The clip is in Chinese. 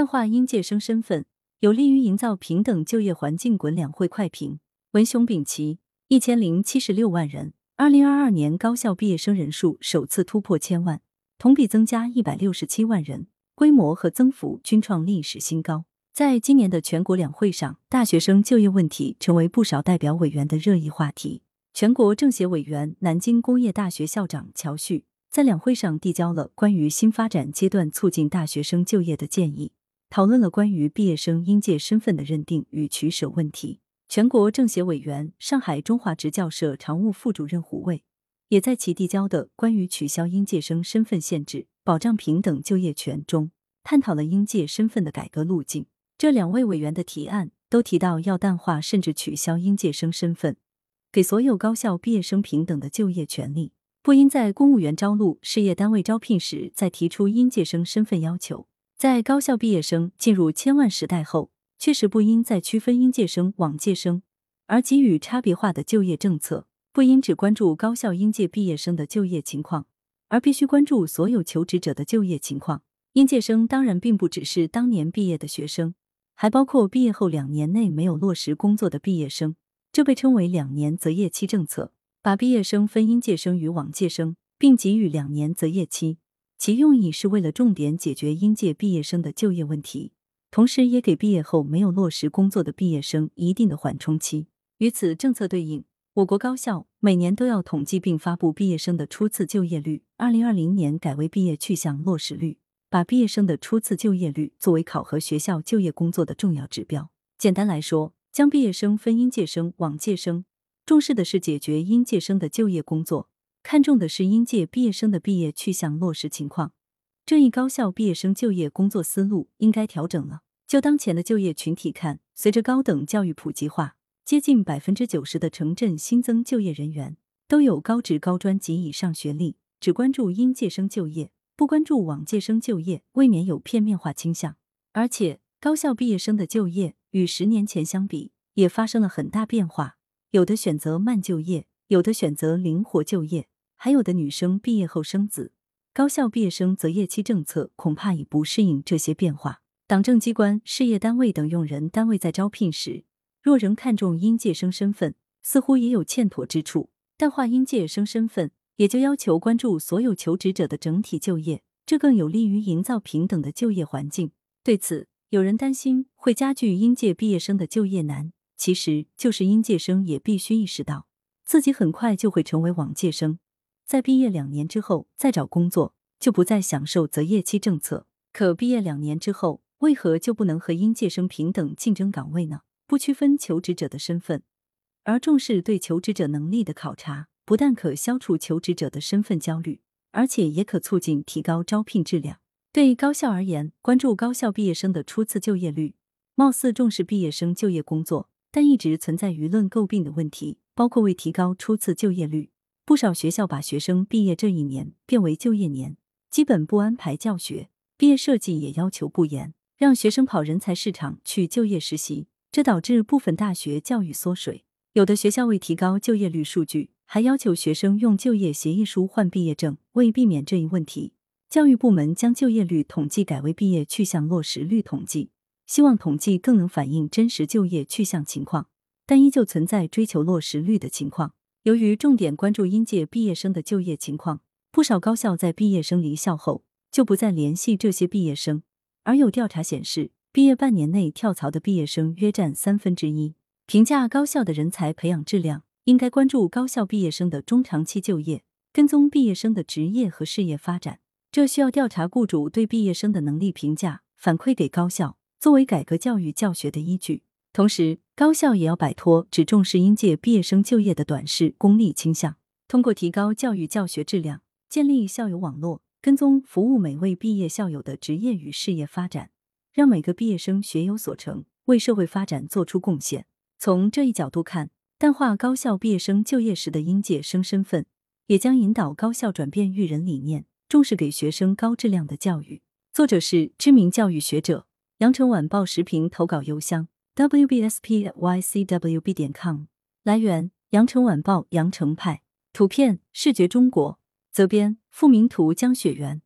淡化应届生身份，有利于营造平等就业环境。滚两会快评：文雄丙奇，一千零七十六万人。二零二二年高校毕业生人数首次突破千万，同比增加一百六十七万人，规模和增幅均创历史新高。在今年的全国两会上，大学生就业问题成为不少代表委员的热议话题。全国政协委员、南京工业大学校长乔旭在两会上递交了关于新发展阶段促进大学生就业的建议，讨论了关于毕业生应届身份的认定与取舍问题。全国政协委员、上海中华职教社常务副主任胡卫也在其递交的关于取消应届生身份限制、保障平等就业权中，探讨了应届身份的改革路径。这两位委员的提案都提到要淡化甚至取消应届生身份。给所有高校毕业生平等的就业权利，不应在公务员招录、事业单位招聘时再提出应届生身份要求。在高校毕业生进入千万时代后，确实不应再区分应届生、往届生，而给予差别化的就业政策。不应只关注高校应届毕业生的就业情况，而必须关注所有求职者的就业情况。应届生当然并不只是当年毕业的学生，还包括毕业后两年内没有落实工作的毕业生。这被称为两年择业期政策，把毕业生分应届生与往届生，并给予两年择业期，其用意是为了重点解决应届毕业生的就业问题，同时也给毕业后没有落实工作的毕业生一定的缓冲期。与此政策对应，我国高校每年都要统计并发布毕业生的初次就业率，二零二零年改为毕业去向落实率，把毕业生的初次就业率作为考核学校就业工作的重要指标。简单来说，将毕业生分应届生、往届生，重视的是解决应届生的就业工作，看重的是应届毕业生的毕业去向落实情况。这一高校毕业生就业工作思路应该调整了。就当前的就业群体看，随着高等教育普及化，接近百分之九十的城镇新增就业人员都有高职高专及以上学历，只关注应届生就业，不关注往届生就业，未免有片面化倾向。而且，高校毕业生的就业。与十年前相比，也发生了很大变化。有的选择慢就业，有的选择灵活就业，还有的女生毕业后生子。高校毕业生择业期政策恐怕已不适应这些变化。党政机关、事业单位等用人单位在招聘时，若仍看重应届生身份，似乎也有欠妥之处。淡化应届生身份，也就要求关注所有求职者的整体就业，这更有利于营造平等的就业环境。对此，有人担心会加剧应届毕业生的就业难，其实就是应届生也必须意识到，自己很快就会成为往届生，在毕业两年之后再找工作，就不再享受择业期政策。可毕业两年之后，为何就不能和应届生平等竞争岗位呢？不区分求职者的身份，而重视对求职者能力的考察，不但可消除求职者的身份焦虑，而且也可促进提高招聘质量。对高校而言，关注高校毕业生的初次就业率，貌似重视毕业生就业工作，但一直存在舆论诟病的问题，包括为提高初次就业率，不少学校把学生毕业这一年变为就业年，基本不安排教学，毕业设计也要求不严，让学生跑人才市场去就业实习，这导致部分大学教育缩水。有的学校为提高就业率数据，还要求学生用就业协议书换毕业证。为避免这一问题。教育部门将就业率统计改为毕业去向落实率统计，希望统计更能反映真实就业去向情况，但依旧存在追求落实率的情况。由于重点关注应届毕业生的就业情况，不少高校在毕业生离校后就不再联系这些毕业生，而有调查显示，毕业半年内跳槽的毕业生约占三分之一。评价高校的人才培养质量，应该关注高校毕业生的中长期就业，跟踪毕业生的职业和事业发展。这需要调查雇主对毕业生的能力评价，反馈给高校，作为改革教育教学的依据。同时，高校也要摆脱只重视应届毕业生就业的短视功利倾向，通过提高教育教学质量，建立校友网络，跟踪服务每位毕业校友的职业与事业发展，让每个毕业生学有所成，为社会发展做出贡献。从这一角度看，淡化高校毕业生就业时的应届生身份，也将引导高校转变育人理念。重视给学生高质量的教育。作者是知名教育学者。羊城晚报时评投稿邮箱：wbspycwb 点 com。来源：羊城晚报羊城派。图片：视觉中国。责编：付明图，江雪源。